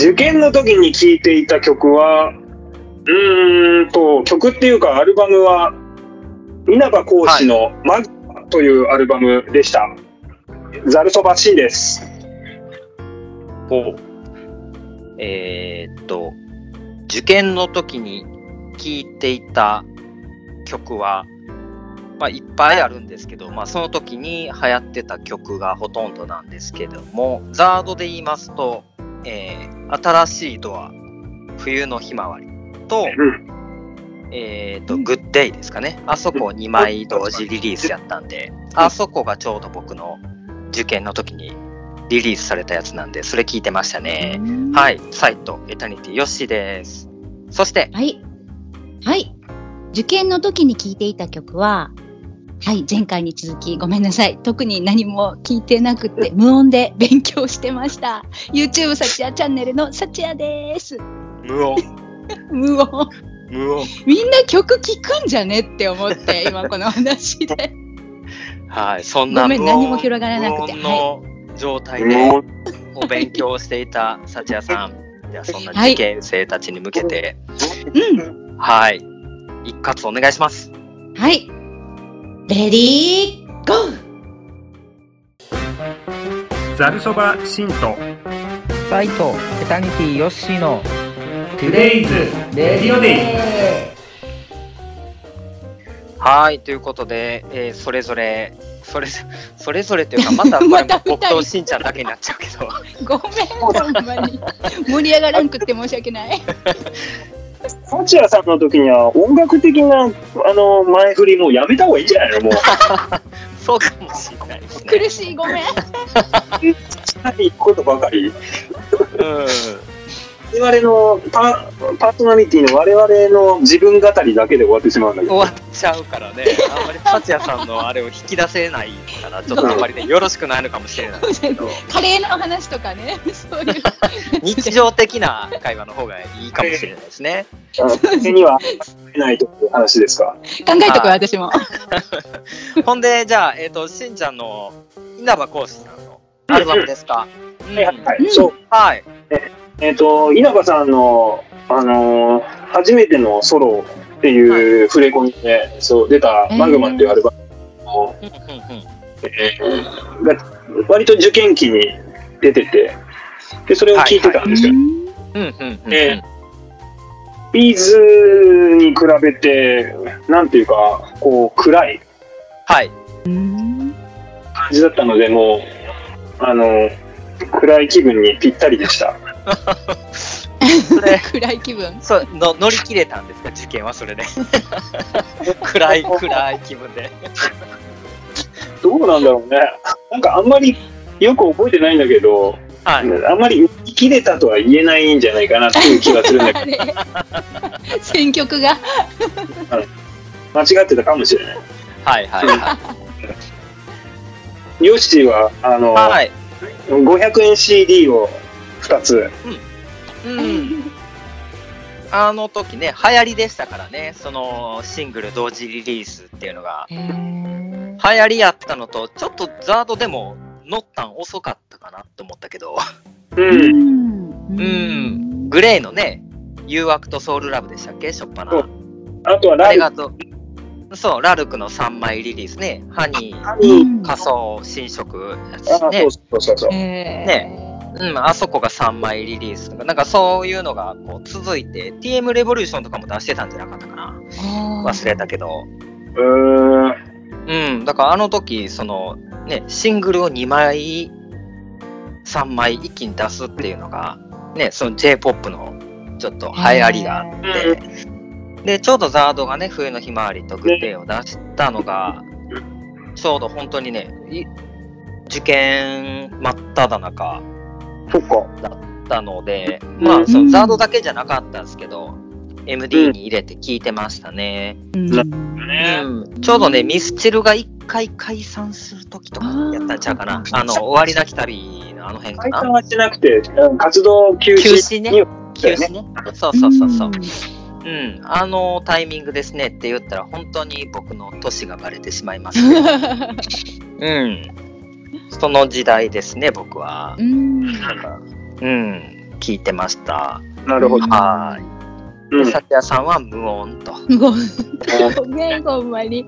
受験の時に聴いていた曲は、うーんと、曲っていうかアルバムは、稲葉講師のマグマというアルバムでした。ザルそば C です。ほう。えーっと、受験の時に聴いていた曲は、まあ、いっぱいあるんですけど、まあ、その時に流行ってた曲がほとんどなんですけども、ザードで言いますと、えー新しいドア、冬のひまわりと、えーっと、 Good day ですかね。あそこ2枚同時リリースやったんで、あそこがちょうど僕の受験の時にリリースされたやつなんで、それ聞いてましたね。はい、サイト、エタニティ、ヨッシーです。そして、はい。はい。受験の時に聴いていた曲は、はい、前回に続きごめんなさい。特に何も聞いてなくて、無音で勉強してました。YouTube サチアチャンネルのサチアです。無音、無音。無音。みんな曲聴くんじゃねって思って、今この話で。はい、そんなごめん無音何も広がらなくて無音の状態でお勉強していた幸也さん。では、そんなはい受験生たちに向けて、うん。はい、一括お願いします。はい。レディーゴー。ざるそばシンとサイトエタニティヨッシーの。 Today's radio day。はい、ということで、えーそれぞれ、それぞそれぞれというか、またこれまた二人僕としんちゃんだけになっちゃうけど、ごめん、ほんまに。盛り上がらんくって申し訳ない。サチアさんの時には音楽的なあの前振りもうやめた方がいいんじゃないの？もう。そうかもしれないですね。苦しい、ごめん。いことばかり。うん我々のパパーソナリティの我々の自分語りだけで終わってしまうんだけど。終わっちゃうからね、あんまり達也さんのあれを引き出せないから、ちょっとあんまりね、よろしくないのかもしれないですけど、カレーの話とかね、そういう。日常的な会話の方がいいかもしれないですね。手にはないという話ですか？考えとくわ私も。ほんで、じゃあ、えっ、と、しんちゃんの稲葉講師さんのアルバムですか？うんはいはいはい。うんそう。はい。えっ、と、稲葉さんの、あのー初めてのソロっていう触れ込みで、そう、出たマグマっていうアルバムを、うんうんうんえーが割と受験期に出てて、で、それを聞いてたんですよ。うんうんうんうんえビーズに比べて、なんていうか、こう、暗いはい。うん感じだったので、もう、あの、暗い気分にぴったりでした。それ、暗い気分。そうの乗り切れたんですか、受験はそれで。暗い、暗い気分で。どうなんだろうね。なんかあんまりよく覚えてないんだけど、はい。あんまり生きれたとは言えないんじゃないかなっていう気がするんだけど、あれ選曲が。間違ってたかもしれない。はいはいはヨッシーは、あの、い。はい。500円 CD を2つ。うん。あの時ね、流行りでしたからね、そのシングル同時リリースっていうのが。流行りやったのと、ちょっとザードでも乗ったん遅かったかなって思ったけど、う。うんんうん。グレーのね、誘惑とソウルラブでしたっけ、しょっぱな。あとはあライブりがとう。そう、ラルクの3枚リリースね、ハニー、うん仮想、新色ねそう。そうそうそう。ねうん、あそこが3枚リリースとか、なんかそういうのがこう続いて、TM レボリューションとかも出してたんじゃなかったかな。忘れたけど。うーん。うん、だからあの時、その、ね、シングルを2枚、3枚一気に出すっていうのが、ね、その J-POP のちょっと流行りがあって、で、ちょうどザードがね、冬のひまわりとグッデイを出したのが、ちょうど本当にね、い受験真っ只中そっか。だったので、まあ、そのザードだけじゃなかったんですけど、MD に入れて聞いてましたね。ちょうどね、ミスチルが一回解散する時とかやったんちゃうかな。あの、終わりなき旅のあの辺かな。解散はしなくて、うん活動休止休止ねに休止ね。そうそうそうそう。うん、あのタイミングですねって言ったら、本当に僕の年がバレてしまいますけど。うん。その時代ですね、僕は。うん。うん。聞いてました。なるほど。はい。で、うん。さてやさんは無音と。ごごめん、ほんまに。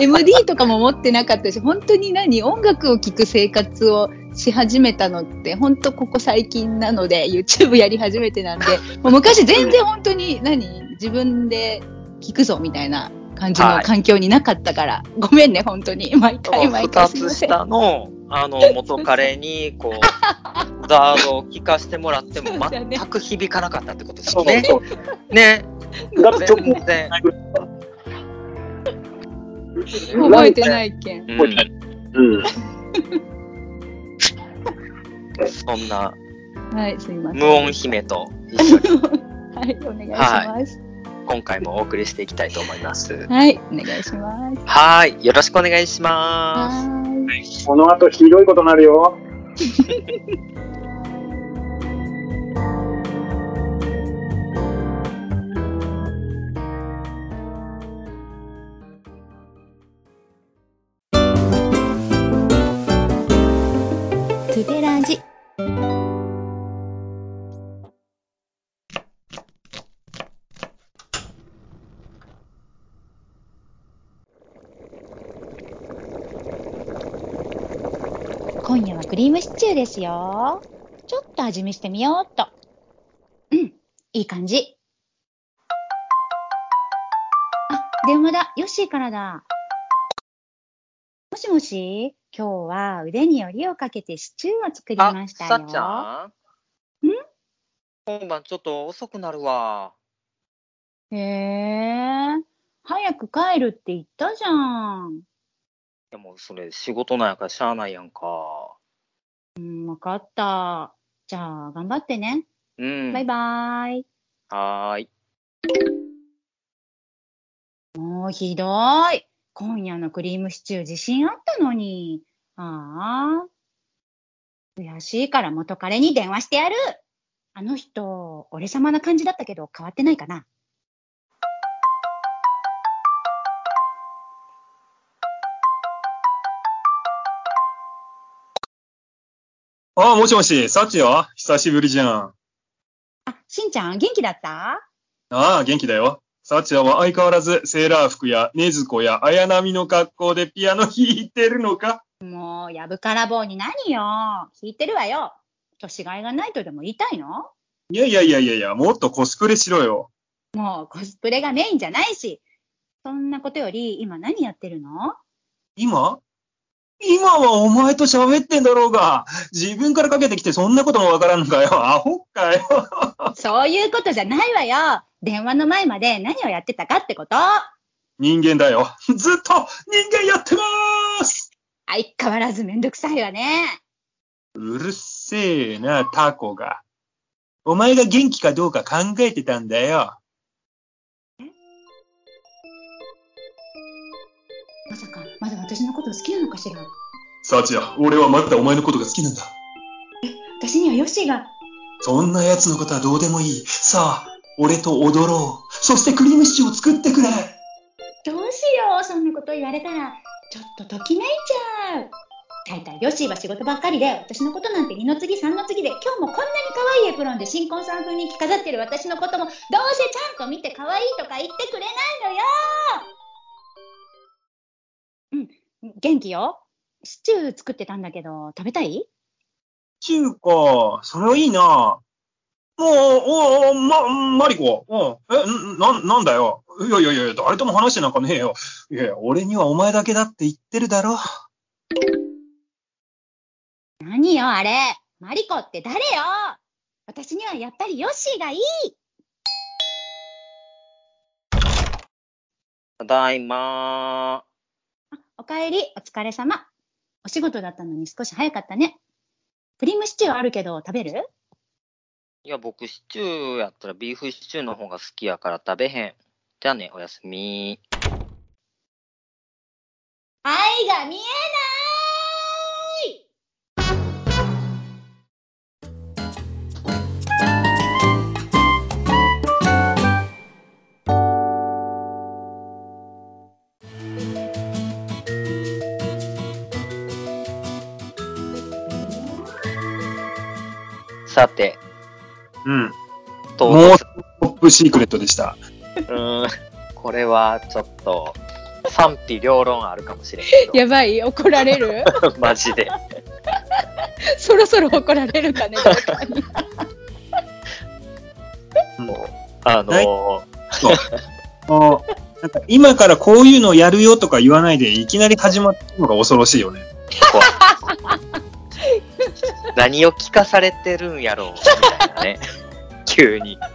MD とかも持ってなかったし、本当に何音。楽を聴く生活をし始めたのって、本当ここ最近なので、YouTube やり始めてなんで、もう昔全然本当に何自分で聴くぞみたいな感じのはい環境になかったから、ごめんね、本当に。毎回毎回二すいません。つ下の、あの、元彼に、こう、ザードを聞かせてもらっても全く響かなかったってことですそうよね。そう。ね。全然。覚えてないけん。うんうん。そんなはい、すいません。無音姫と一緒に はい、お願いします。今回もお送りしていきたいと思います。はい、お願いします。はい。よろしくお願いします。この後ひどいことになるよ。トゥデラジ。ですよ。ちょっと味見してみようっと。うん、いい感じ。あ、電話だ。ヨッシーからだ。もしもし？今日は腕によりをかけてシチューを作りましたよ。さっちゃんん？今晩ちょっと遅くなるわ。へえ、早く帰るって言ったじゃん。でもそれ仕事なんやからしゃあないやんか。うん、わかった。じゃあ、頑張ってね。うん。バイバイ。はーい。もうひどい。今夜のクリームシチュー自信あったのに。ああ。悔しいから元彼に電話してやる。あの人、俺様な感じだったけど変わってないかな。ああ、もしもし、サチよ。久しぶりじゃん。あ、しんちゃん元気だった？ああ、元気だよ。サチアは相変わらずセーラー服や禰豆子や綾波の格好でピアノ弾いてるのか？もう、やぶから棒に何よ。弾いてるわよ。年がいがないとでも言いたいの？いやいやいやいやいや、もっとコスプレしろよ。もうコスプレがメインじゃないし。そんなことより、今何やってるの？今？今はお前と喋ってんだろうが。自分からかけてきてそんなこともわからんのかよ。アホかよ。そういうことじゃないわよ。電話の前まで何をやってたかってこと人間だよ。ずっと人間やってまーす相変わらずめんどくさいわね。うるせえな、タコが。お前が元気かどうか考えてたんだよ。私のこと好きなのかしら？サチア、俺はまだお前のことが好きなんだ。私にはヨッシーが。そんな奴のことはどうでもいい。さあ、俺と踊ろう。そしてクリームシチューを作ってくれ。どうしよう、そんなこと言われたら。ちょっとときめいちゃう。大体ヨッシーは仕事ばっかりで、私のことなんて二の次三の次で、今日もこんなに可愛いエプロンで新婚さん風に着飾ってる私のことも、どうせちゃんと見て可愛いとか言ってくれないのようん、元気よ？シチュー作ってたんだけど、食べたい？中華、それはいいな。もう、おお、ま、マリコ。うん。え、んな、なんだよ。いやいやいや、誰とも話してなんかねえよ。いやいや、俺にはお前だけだって言ってるだろ。何よ、あれ。マリコって誰よ？私にはやっぱりヨッシーがいい。ただいまあおかえり、お疲れ様。お仕事だったのに少し早かったね。クリームシチューあるけど食べる？いや、僕、シチューやったらビーフシチューの方が好きやから食べへん。じゃあね、おやすみ。愛が見えないさて、うん。と、もうトップシークレットでした。うん、これはちょっと、賛否両論あるかもしれんけど、やばい怒られる？マジで。そろそろ怒られるかね、誰かに。もう、あのーもうなんか今からこういうのをやるよとか言わないで、いきなり始まったのが恐ろしいよね。何を聞かされてるんやろう、みたいなね。急に。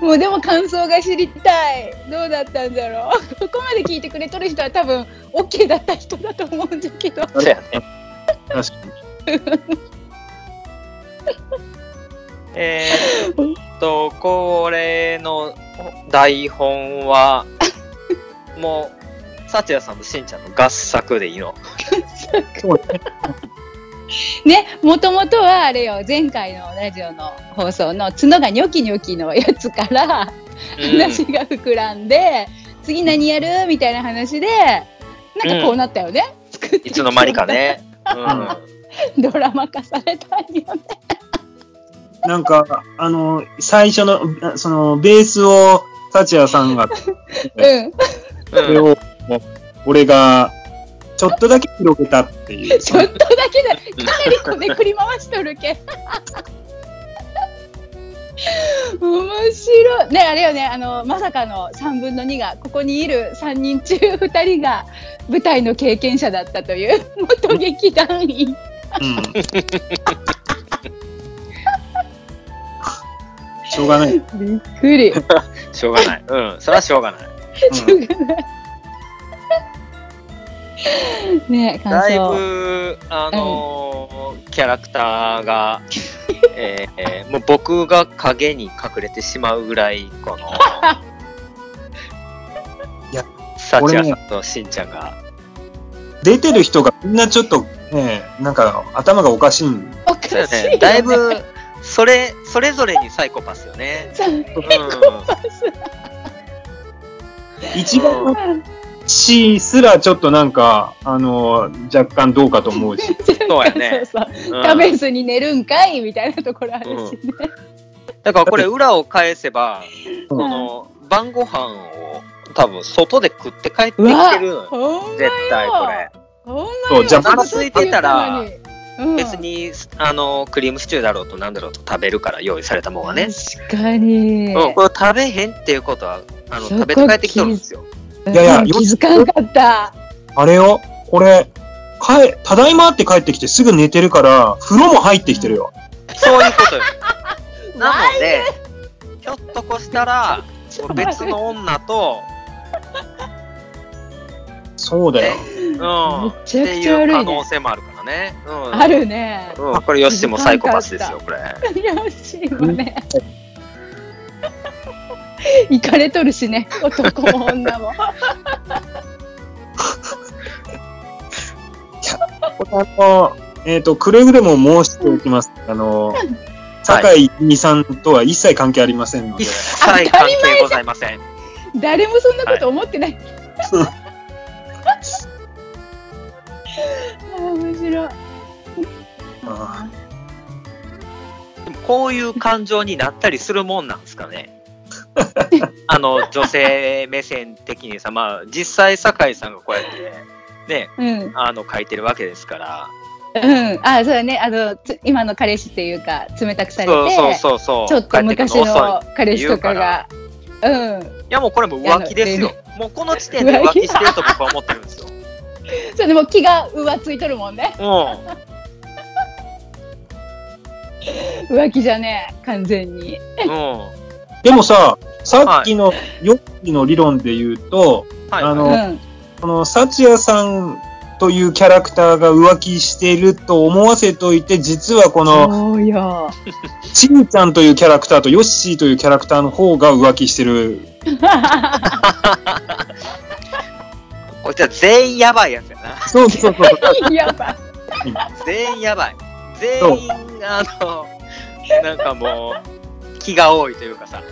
もうでも感想が知りたい。どうだったんだろう。ここまで聞いてくれとる人は多分 OK だった人だと思うんだけど。そうやね。確かに。えーっと、これの台本は、もう、サチヤさんとしんちゃんの合作でいいの？そうね。ね、もともとはあれよ、前回のラジオの放送の角がニョキニョキのやつから話が膨らんで、次何やるみたいな話で、なんかこうなったよね。作っていつの間にかね。うん。ドラマ化されたんよね。なんか、あの、最初の、あその、ベースを、幸也さんが、うん。それを、俺が、ちょっとだけ広げたっていう。ちょっとだけだ。かなりこねくり回しとるけ。面白い。ね、あれよね、あの、まさかの3分の2が、ここにいる3人中2人が舞台の経験者だったという、元劇団員。うん。しょうがない。びっくり。しょうがない。うん。それはしょうがない。ね、感だい想。ぶ、あのーキャラクターが、えーもう僕が影に隠れてしまうぐらい、この、いや、サチヤさんとしんちゃんが、出てる人がみんなちょっと、ね、なんか頭がおかしいんおかしいよね。だいぶ、それ、それぞれにサイコパスよね。サイうん。一番の死すらちょっとなんか、あの、若干どうかと思うし。そうやねそうそううん食べずに寝るんかいみたいなところあるしね。だからこれ裏を返せば、うんこの晩ご飯を多分外で食って帰ってきてるのよ。絶対これ。ほんまそうじゃあいてたら別に、あの、クリームシチューだろうとなんだろうと食べるから用意されたもんはね。確かに。うん、これ食べへんっていうことは、あの、食べて帰ってきとるんですよ。いやいやうん気づかんかった。あれよ、これ、かえ、ただいまって帰ってきてすぐ寝てるから、風呂も入ってきてるよ。そういうことよ。なので、ひょっとこしたら、別の女と、そうだよ。うん、めっちゃていうくちゃ悪いね可能性もあるからね。うん、あるね。うん、これ、よしもサイコパスですよ、これ。よしもね。行かれとるしね、男も女も。あの、えっ、と、くれぐれも申しておきます。あの、酒井美さんとは一切関係ありませんので一。切関係ございません。誰もそんなこと思ってない。あー面白い。あでもこういう感情になったりするもんなんですかね。あの、女性目線的にさ、まあ、実際、酒井さんがこうやって、ね、うん。あの、書いてるわけですから。うん。あ、そうだね。あの、つ今の彼氏っていうか、冷たくされて、そうそうそう。ちょっと昔の彼氏とかが、うん。いや、もうこれも浮気ですよ。もうこの時点で浮気してると僕は思ってるんですよ。それでも気が浮ついとるもんね。う 浮気じゃねえ、完全に。ん。うん。でもさ、さっきのヨッキーの理論で言うと、はい。あのうん。この幸也さんというキャラクターが浮気していると思わせといて、実はこの。ちんちゃんというキャラクターとヨッシーというキャラクターの方が浮気してる。こいつは全員やばいやつやな。そうそうそう。やばい。全員やばい。全員、あの、なんかもう、気が多いというかさ。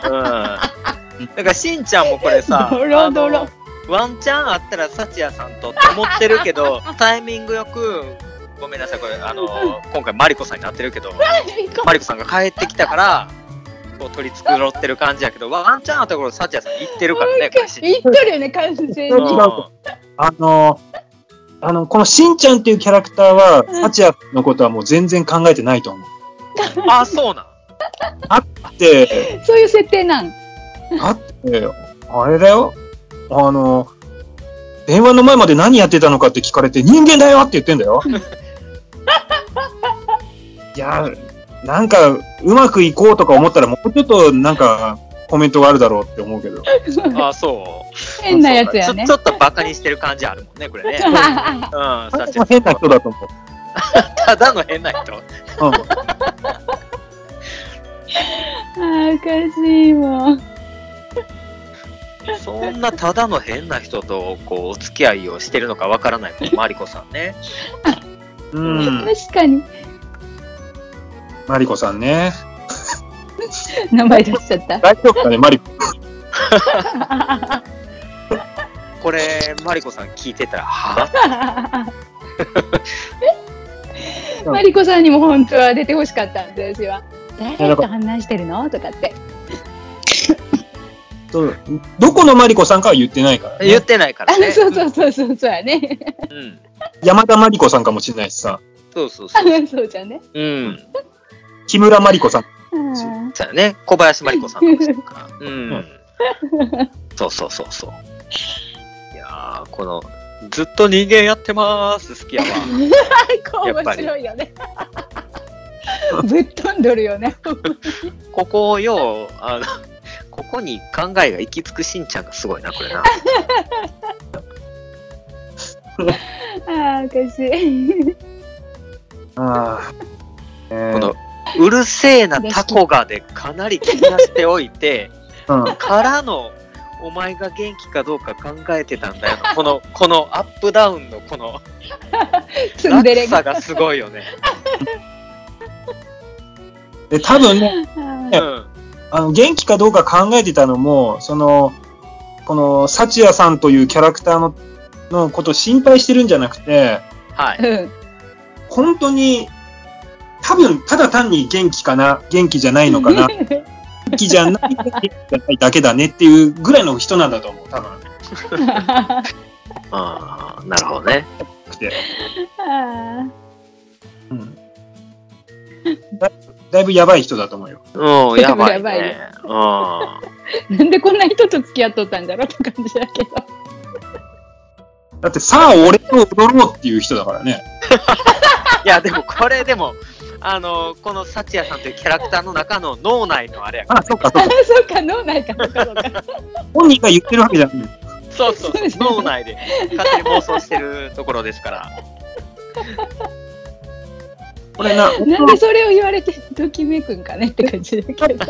だから、しんちゃんもこれさ、ドロドロワンチャンあったら、幸也さんとって思ってるけど、タイミングよく、ごめんなさい、これ、あの、今回マリコさんになってるけど、マリコさんが帰ってきたから、こう取り繕ってる感じやけど、ワンチャンのところ、サチヤさん行ってるからね、これし言っとるよね、完全に。うんあの、あの、このしんちゃんっていうキャラクターは、うんサチヤのことはもう全然考えてないと思う。うんあ、そうなん？で、そういう設定なん。あって、あれだよ。あの、電話の前まで何やってたのかって聞かれて、人間だよって言ってんだよ。いや、なんか、うまくいこうとか思ったら、もうちょっとなんか、コメントがあるだろうって思うけど。あ、そう。変なやつやねちょ。ちょっとバカにしてる感じあるもんね、これね。うん、変な人だと思う。ただの変な人。うんあーおかしいもん。そんなただの変な人と、こう、お付き合いをしてるのかわからない、このマリコさんね。うん。確かに。マリコさんね。名前出しちゃった。大丈夫かね、マリコ。これ、マリコさん聞いてたら、は？マリコさんにも本当は出てほしかったんですよ。誰と話してるの？とかって。そうどこのマリコさんかは言ってないから、ね。言ってないからね。あそうそうそうそうそうやね。うん。山田マリコさんかもしれないしさ。そうそうそう。そうじゃね。うん。木村マリコさん。うんそうやね。小林マリコさんかもしれんから。うん。そうそうそうそう。いやー、この、ずっと人間やってます、好きやわ。こう面白いよね。ぶっ飛んどるよね。ここをよう、あの、ここに考えが行き着くしんちゃんがすごいな、これな。ああ、おかしい。ああ。えーこの、うるせえなタコがでかなり気がしておいて、うん。からの、お前が元気かどうか考えてたんだよな。この、このアップダウンのこの。落差がすごいよね。で、多分ね、うあん。あの、元気かどうか考えてたのも、その、この、サチヤさんというキャラクターの、のことを心配してるんじゃなくて、はい。本当に、多分、ただ単に元気かな、元気じゃないのかな、元気じゃない、元気じゃないだけだねっていうぐらいの人なんだと思う、多分。ああ、なるほどね。うんだだいぶやばい人だと思うよ。うん、やばいやばいねね。う なんでこんな人と付き合っとったんだろうって感じだけど。だって、さあ、俺と踊ろうっていう人だからね。いや、でもこれでも、あの、このサチヤさんというキャラクターの中の脳内のあれやからあ、そっか、そあっか。そうか、脳内か、そうか、そうか。本人が言ってるわけじゃない。そうそう脳内で勝手に妄想してるところですから。これな、なんでそれを言われてときめくんかねって感じだけど。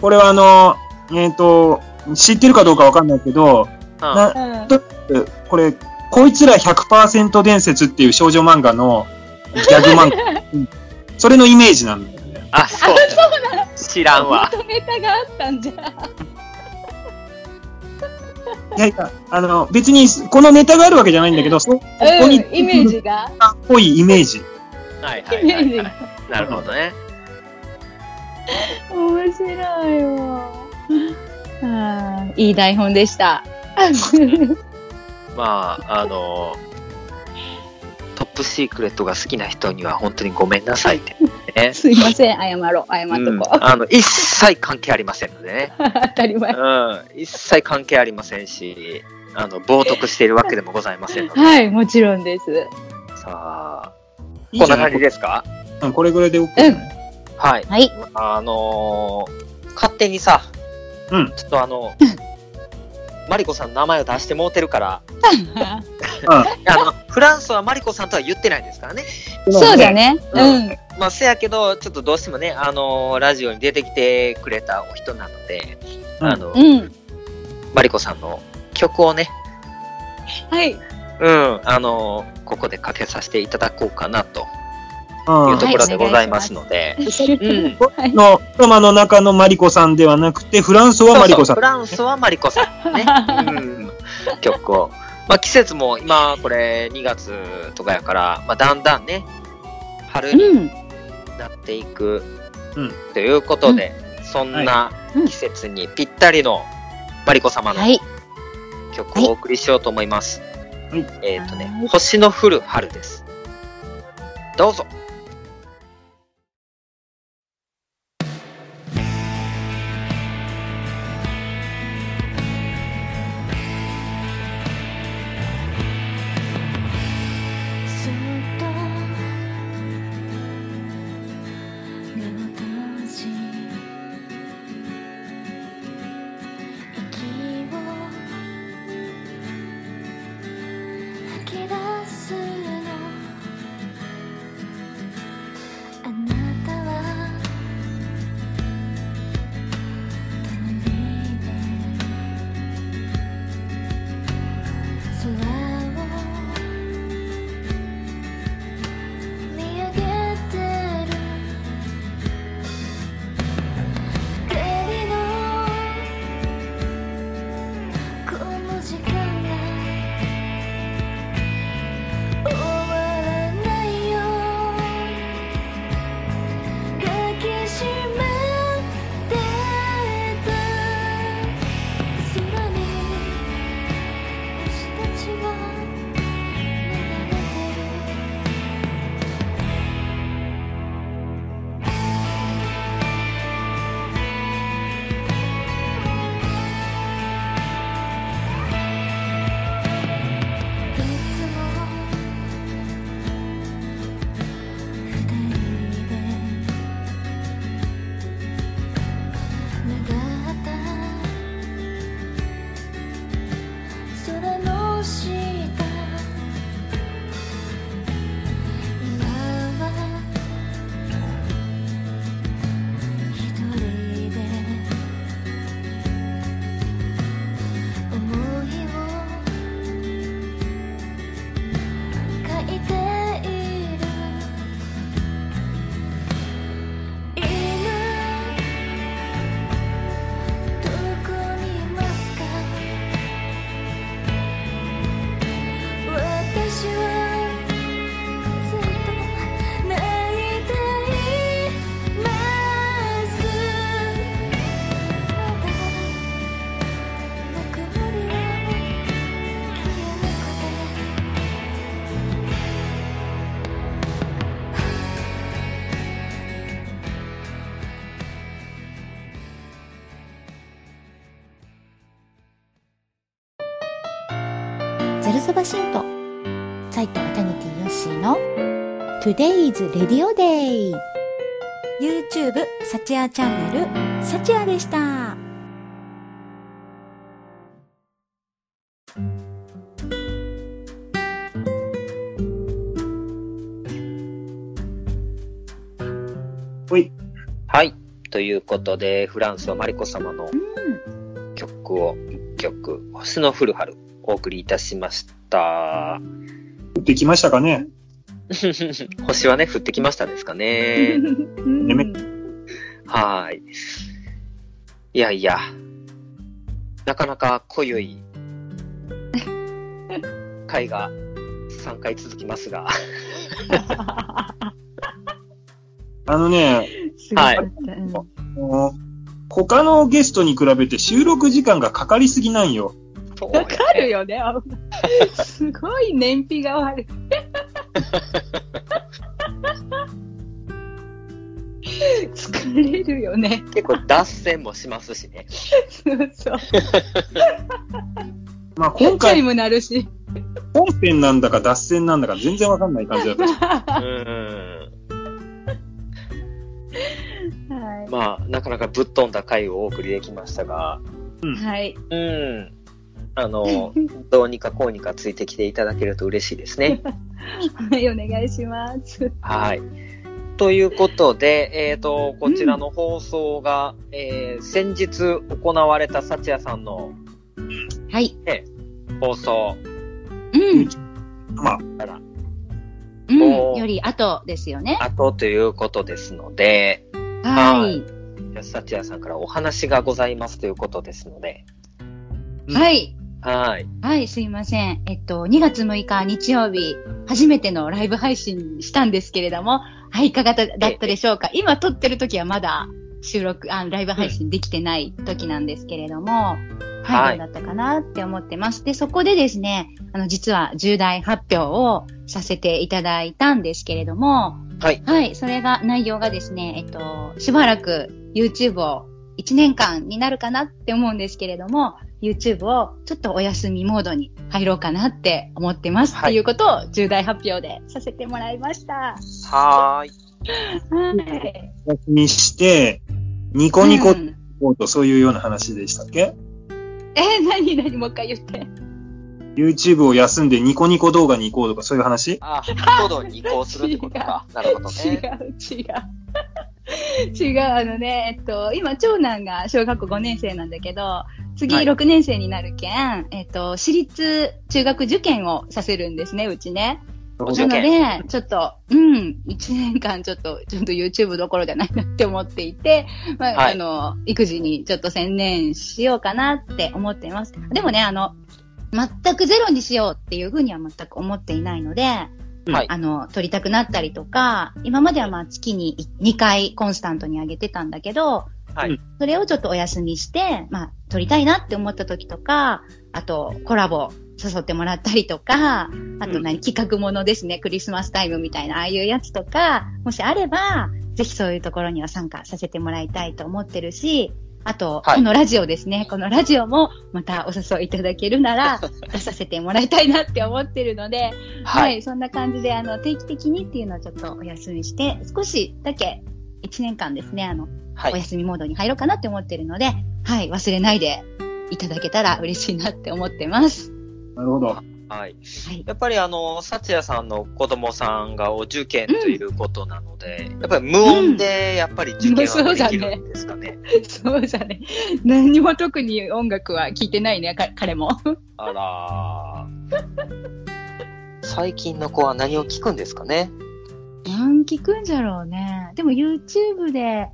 これはあの、えっ、と、知ってるかどうかわかんないけど、うんなうんこれ、こいつら100%伝説っていう少女漫画のギャグ漫画。う んそれのイメージなんだよね。あ、そう。知らんわ。元ネタがあったんじゃ。いやいや、あの、別にこのネタがあるわけじゃないんだけど、そここに、うん、イメージが。っぽいイメージ。はいはいはい、はがい。。なるほどね。面白いわ。あーいい台本でした。まあ、あの、トップシークレットが好きな人には本当にごめんなさいってね。すいません、謝ろう、謝っうんとこう。あの一切関係ありませんのでね、当たり前。うん、一切関係ありませんし、あの冒涜しているわけでもございませんので、はい、もちろんです。さあ、いいこんな感じですか？うんこれぐらいで OK だね。はい。はい。あのー勝手にさ、うんちょっとあの、マリコさんの名前を出してもうてるから、あの、フランスはマリコさんとは言ってないですからね。そうだね。ううんん。まあ、せやけど、ちょっとどうしてもね、あのーラジオに出てきてくれたお人なので、うんあの、うん。マリコさんの曲をね、はい。うん、あのーここでかけさせていただこうかなとうんいうところでございますので、うん。はい。の、ドラマの中のマリコさんではなくて、フランスはマリコさん。そうそうフランスはマリコさんね、うん、曲をまあ季節も今これ2月とかやから、まあだんだんね、春にうん。なっていくうんということで、そんなうん季節にぴったりのマリコ様のはい。曲をお送りしようと思います。はいえっ、とねはい、星の降る春です。どうぞ。ザルそば神道斉藤エタニティヨッシーの Today's Radio Day YouTube サチアチャンネルサチアでしたはい。ということで、フランスはマリコ様の曲を一曲、星の降る春、お送りいたしました。降ってきましたかね？星はね、降ってきましたですかね。はーい。いやいや、なかなか濃ゆい回が3回続きますが、あのね、すごかったうんもう他のゲストに比べて収録時間がかかりすぎなんよ。そうやわかるよね。あすごい燃費が悪い。疲れるよね。結構脱線もしますしね。そうそう。まあ今回チャイムなるし。本編なんだか脱線なんだか全然わかんない感じだったし。うーん。はまあ、なかなかぶっ飛んだ回をお送りできましたが、い。はい。うん。あの、どうにかこうにかついてきていただけると嬉しいですね。はい、お願いします。はい。ということで、えっ、と、こちらの放送が、えー先日行われた幸也さんのはい。放送うん。まあ、からうん。より後ですよね。後ということですので、はい。幸也さんからお話がございますということですので、うんはい。はい。はい、すいません。えっと、2月6日日曜日、初めてのライブ配信したんですけれども、はい、いかがだだったでしょうか？今撮ってる時はまだ収録、あライブ配信できてない時なんですけれども、は、はいいどうだったかなって思ってます。で、そこでですね、あの、実は重大発表をさせていただいたんですけれども、はい。はい、それが、内容がですね、えっと、しばらく YouTube を1年間になるかなって思うんですけれども、YouTube をちょっとお休みモードに入ろうかなって思ってます、はいっていうことを重大発表でさせてもらいました。はーい。はい。お休みして、ニコニコうんとそういうような話でしたっけ？え、なになにもう一回言って。?YouTube を休んでニコニコ動画に行こうとかそういう話？あ、行動に移行するってことか。なるほど違うね。、違う。違う、あのね、えっと、今、長男が小学校5年生なんだけど、次はい6年生になるけん、えっと、私立中学受験をさせるんですね、うちね。なの験。で、ちょっと、うん、1年間ちょっと、ちょっと YouTube どころじゃないなって思っていて、まあ、はいあの、育児にちょっと専念しようかなって思っています。でもね、あの、全くゼロにしようっていうふうには全く思っていないので、はい。あの、撮りたくなったりとか、今まではまあ月に2回コンスタントに上げてたんだけど、はい。それをちょっとお休みして、まあ、撮りたいなって思った時とか、あと、コラボ誘ってもらったりとか、あと何、企画ものですね、クリスマスタイムみたいな、ああいうやつとか、もしあれば、ぜひそういうところには参加させてもらいたいと思ってるし、あと、はいこのラジオですね、このラジオもまたお誘いいただけるなら、出させてもらいたいなって思ってるので、は。はいい、そんな感じで、あの、定期的にっていうのをちょっとお休みして、少しだけ、1年間ですね、あの、はい。お休みモードに入ろうかなって思ってるので、はい、忘れないでいただけたら嬉しいなって思ってます。なるほど。はい。はい。やっぱりあの、さつやさんの子供さんがお受験ということなので、やっぱり無音でやっぱり受験はできるんですかね。そうじゃね。何にも特に音楽は聴いてないね、か彼も。あらー最近の子は何を聞くんですかね？何聞くんじゃろうね。でも YouTube で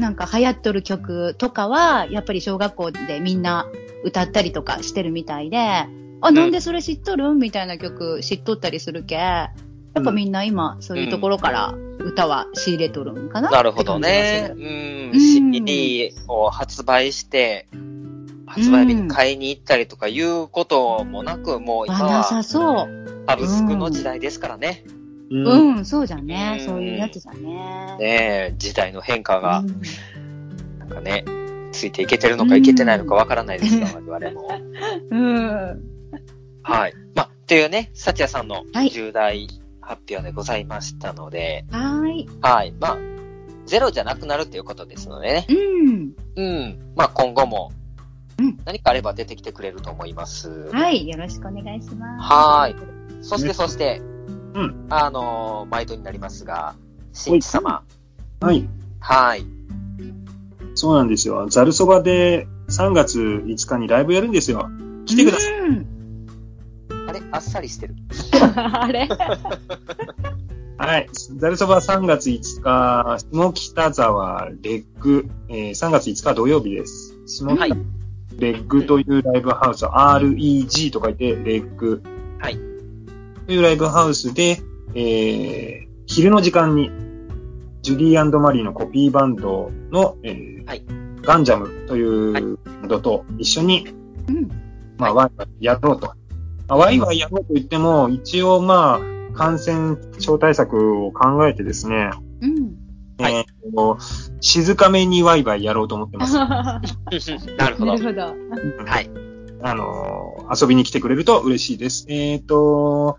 なんか流行っとる曲とかは、やっぱり小学校でみんな歌ったりとかしてるみたいで、あ、なんでそれ知っとるんみたいな曲知っとったりするけ？やっぱみんな今、そういうところから歌は仕入れとるんかな、なるほどね。うん。うん CD を発売して、発売日に買いに行ったりとかいうこともなく、もう今あ、なさはそう。サブスクの時代ですからね。うんうん、そうじゃねう。んそういうやつじゃね。ねえ、時代の変化がう、んなんかね、ついていけてるのかいけてないのかわからないですが、我々も。うん。はい。まあ、というね、サチヤさんのはい重大発表でございましたので、はーい。はい。まあ、ゼロじゃなくなるということですのでね。うん。うん。まあ、今後もうん、何かあれば出てきてくれると思います。はい。よろしくお願いします。はーい。そして、ねそして、うん。あのー毎度になりますが、新地様。はい。はい。そうなんですよ。ざるそばで3月5日にライブやるんですよ。来てください。うん。あれ？あっさりしてる。あれ？はい。ざるそば3月5日、下北沢レッグ、えー3月5日土曜日です。下北はいレッグというライブハウス、REG と書いてレッグ。はい。というライブハウスで、えー、昼の時間に、ジュリーマリーのコピーバンドの、えーはいガンジャムというバンドと一緒に、うん。まあ、ワイワイやろうと。まあ、ワイワイやろうと言っても、一応まあ、感染症対策を考えてですね、うん。はいえーと静かめにワイワイやろうと思ってます。な なるほど。るほど。はい。あのー遊びに来てくれると嬉しいです。えっ、と、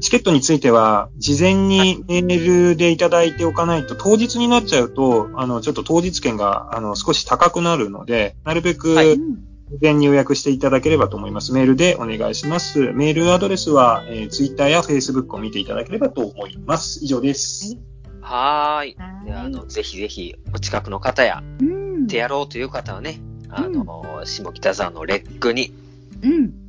チケットについては、事前にメールでいただいておかないと、当日になっちゃうと、あの、ちょっと当日券が、あの、少し高くなるので、なるべく、事前に予約していただければと思います。メールでお願いします。メールアドレスは、えー、Twitter や Facebook を見ていただければと思います。以上です。はーい。はであの、い。ぜひぜひ、お近くの方や、うん。手やろうという方はね、あの、下北沢のレッグにうん。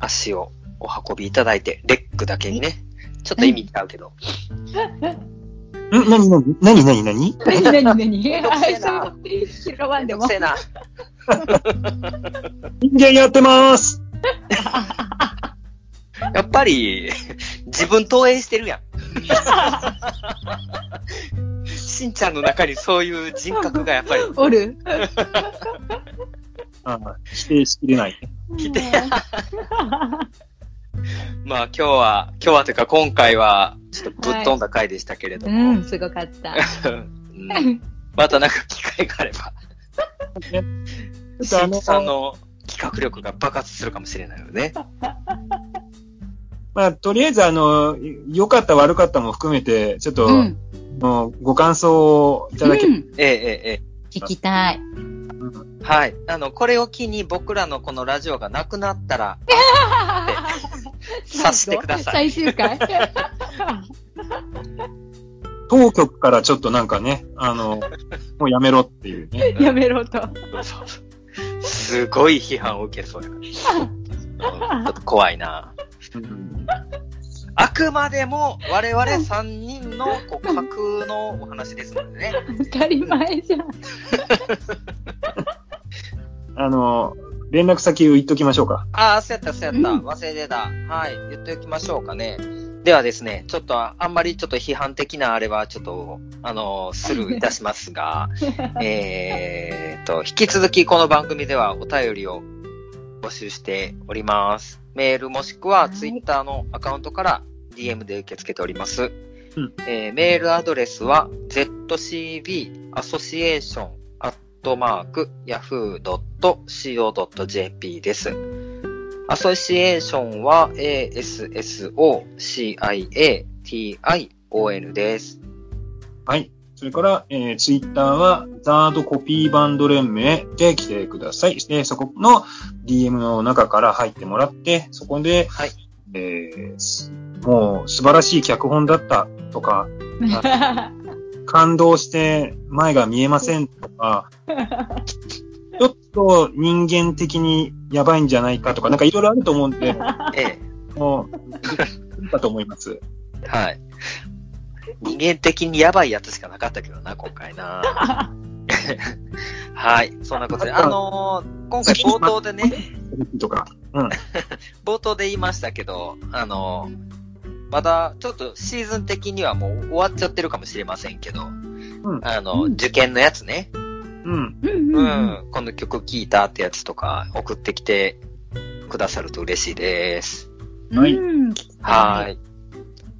足をお運びいただいて、レッグだけにね、ちょっと意味違うけど。ん何何何何何？何何何？めんどくせえなあそう拾わんでも。せえな。人間やってます。やっぱり、自分投影してるやん。しんちゃんの中にそういう人格がやっぱりおるあ否定しきれない。来て、まあ今日は、今日はというか今回は、ちょっとぶっ飛んだ回でしたけれどうも、ん、すごかった。うんまたなんか機会があれば、しんちさんの企画力が爆発するかもしれないよね。まあ、とりあえず、あの、良かった悪かったも含めて、ちょっと、うん。もうご感想をいただけ、うんえええええ聞きたい。え。はい。あの、これを機に僕らのこのラジオがなくなったら、さしてください。最終回 当局からちょっとなんかね、あの、もうやめろっていうね。やめろと。そうそうすごい批判を受けそうやから。うんちょっと怖いな。うんあくまでも我々3人のこう架空のお話ですのでね。当たり前じゃん。あの、連絡先を言っときましょうか。ああ、そうやった、そうやった。うん忘れてた。はい。言っておきましょうかね。ではですね、ちょっとあんまりちょっと批判的なあれはちょっと、あの、スルーいたしますが、えーと、引き続きこの番組ではお便りを募集しております。メールもしくはツイッターのアカウントから DM で受け付けております。うんえーメールアドレスは zcbassociation.yahoo.co.jp です。アソシエーションは ASSOCIATION です。はい。それから、えー、ツイッターは、ザードコピーバンド連盟で来てください。で、そこの DM の中から入ってもらって、そこで、はいえーすもう素晴らしい脚本だったとか、感動して前が見えませんとか、ちょっと人間的にやばいんじゃないかとか、なんかいろいろあると思うんで、えもう、いいかと思います。え、はい。人間的にやばいやつしかなかったけどな、今回な。はい。そんなことで、あのー今回冒頭でね、とか。うん。冒頭で言いましたけど、あのまだちょっとシーズン的にはもう終わっちゃってるかもしれませんけど、んあの、受験のやつね、うん。うんううんん。この曲聴いたってやつとか送ってきてくださると嬉しいです。はいうんはい。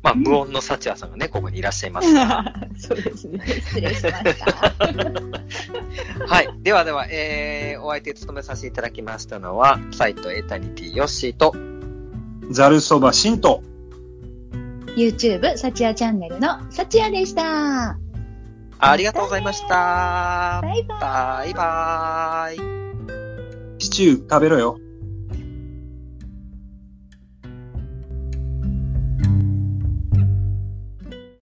まあ、無音の幸也さんがね、ここにいらっしゃいますが。そうですね。失礼しました。はい。ではでは、えー、お相手務めさせていただきましたのは、サイトエタニティヨッシーと、ざるそばしんと。YouTube、サチヤチャンネルのサチヤでした。ありがとうございました。バイバイ。バイバーイ。シチュー食べろよ。